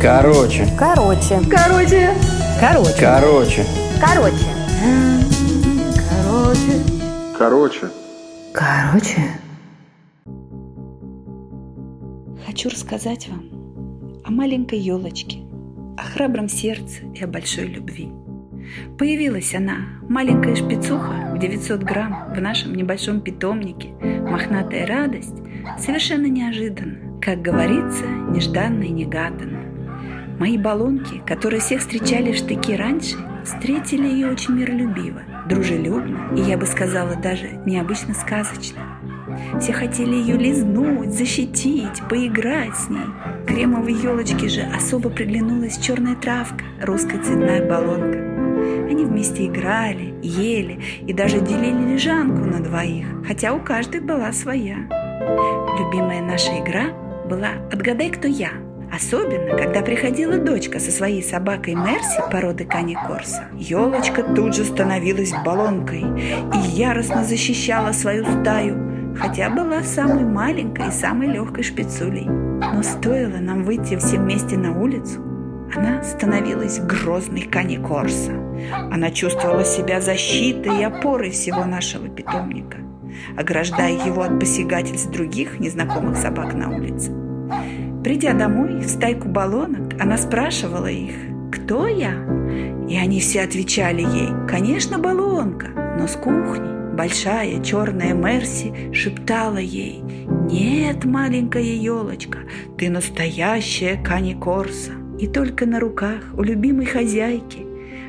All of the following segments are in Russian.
Короче. Короче. Короче. Короче. Короче. Короче. Короче. Короче. Короче. Хочу рассказать вам о маленькой елочке, о храбром сердце и о большой любви. Появилась она, маленькая шпицуха в 900 грамм в нашем небольшом питомнике, мохнатая радость, совершенно неожиданно, как говорится, нежданно и негаданно. Мои баллонки, которые всех встречали в штыки раньше, встретили ее очень миролюбиво, дружелюбно и, я бы сказала, даже необычно сказочно. Все хотели ее лизнуть, защитить, поиграть с ней. Кремовой елочке же особо приглянулась черная травка, русская цветная баллонка. Они вместе играли, ели и даже делили лежанку на двоих, хотя у каждой была своя. Любимая наша игра была «Отгадай, кто я», Особенно, когда приходила дочка со своей собакой Мерси породы Кани Корса. Елочка тут же становилась баллонкой и яростно защищала свою стаю, хотя была самой маленькой и самой легкой шпицулей. Но стоило нам выйти все вместе на улицу, она становилась грозной Кани Корса. Она чувствовала себя защитой и опорой всего нашего питомника, ограждая его от посягательств других незнакомых собак на улице. Придя домой в стайку баллонок, она спрашивала их, кто я? И они все отвечали ей, конечно, баллонка, но с кухни большая черная Мерси шептала ей, нет, маленькая елочка, ты настоящая Кани Корса. И только на руках у любимой хозяйки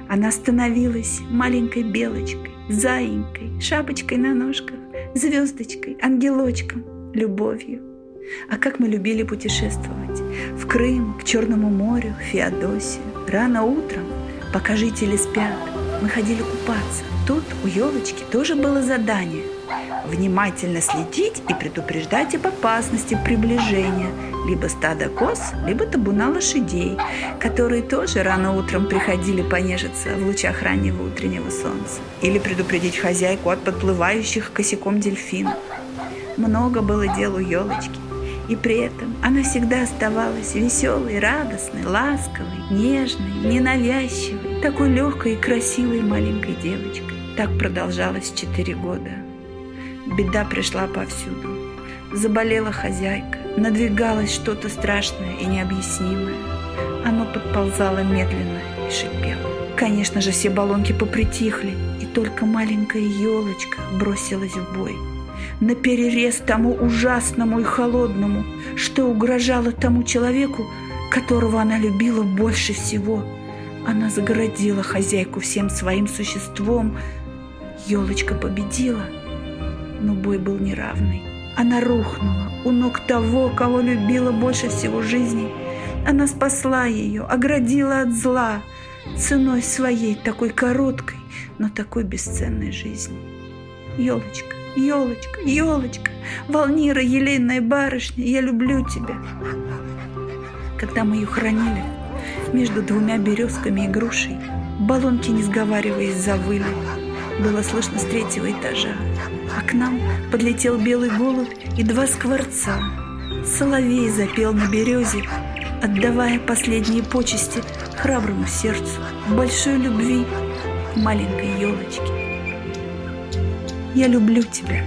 она становилась маленькой белочкой, заинькой, шапочкой на ножках, звездочкой, ангелочком, любовью. А как мы любили путешествовать. В Крым, к Черному морю, в Феодосию. Рано утром, пока жители спят, мы ходили купаться. Тут у елочки тоже было задание – внимательно следить и предупреждать об опасности приближения либо стада коз, либо табуна лошадей, которые тоже рано утром приходили понежиться в лучах раннего утреннего солнца, или предупредить хозяйку от подплывающих косяком дельфинов. Много было дел у елочки. И при этом она всегда оставалась веселой, радостной, ласковой, нежной, ненавязчивой, такой легкой и красивой маленькой девочкой. Так продолжалось четыре года. Беда пришла повсюду. Заболела хозяйка, надвигалось что-то страшное и необъяснимое. Оно подползало медленно и шипело. Конечно же, все баллонки попритихли, и только маленькая елочка бросилась в бой – на перерез тому ужасному и холодному, что угрожало тому человеку, которого она любила больше всего. Она загородила хозяйку всем своим существом. Елочка победила, но бой был неравный. Она рухнула у ног того, кого любила больше всего жизни. Она спасла ее, оградила от зла ценой своей такой короткой, но такой бесценной жизни. Елочка, Елочка, елочка, Волнира, елейная барышня, я люблю тебя. Когда мы ее хранили между двумя березками и грушей, баллонки, не сговариваясь, завыли. Было слышно с третьего этажа. А к нам подлетел белый голубь и два скворца. Соловей запел на березе, отдавая последние почести храброму сердцу, большой любви маленькой елочки. Я люблю тебя.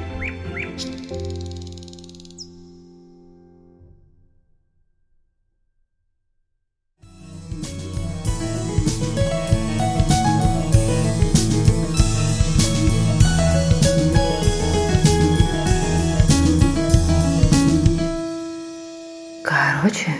Короче,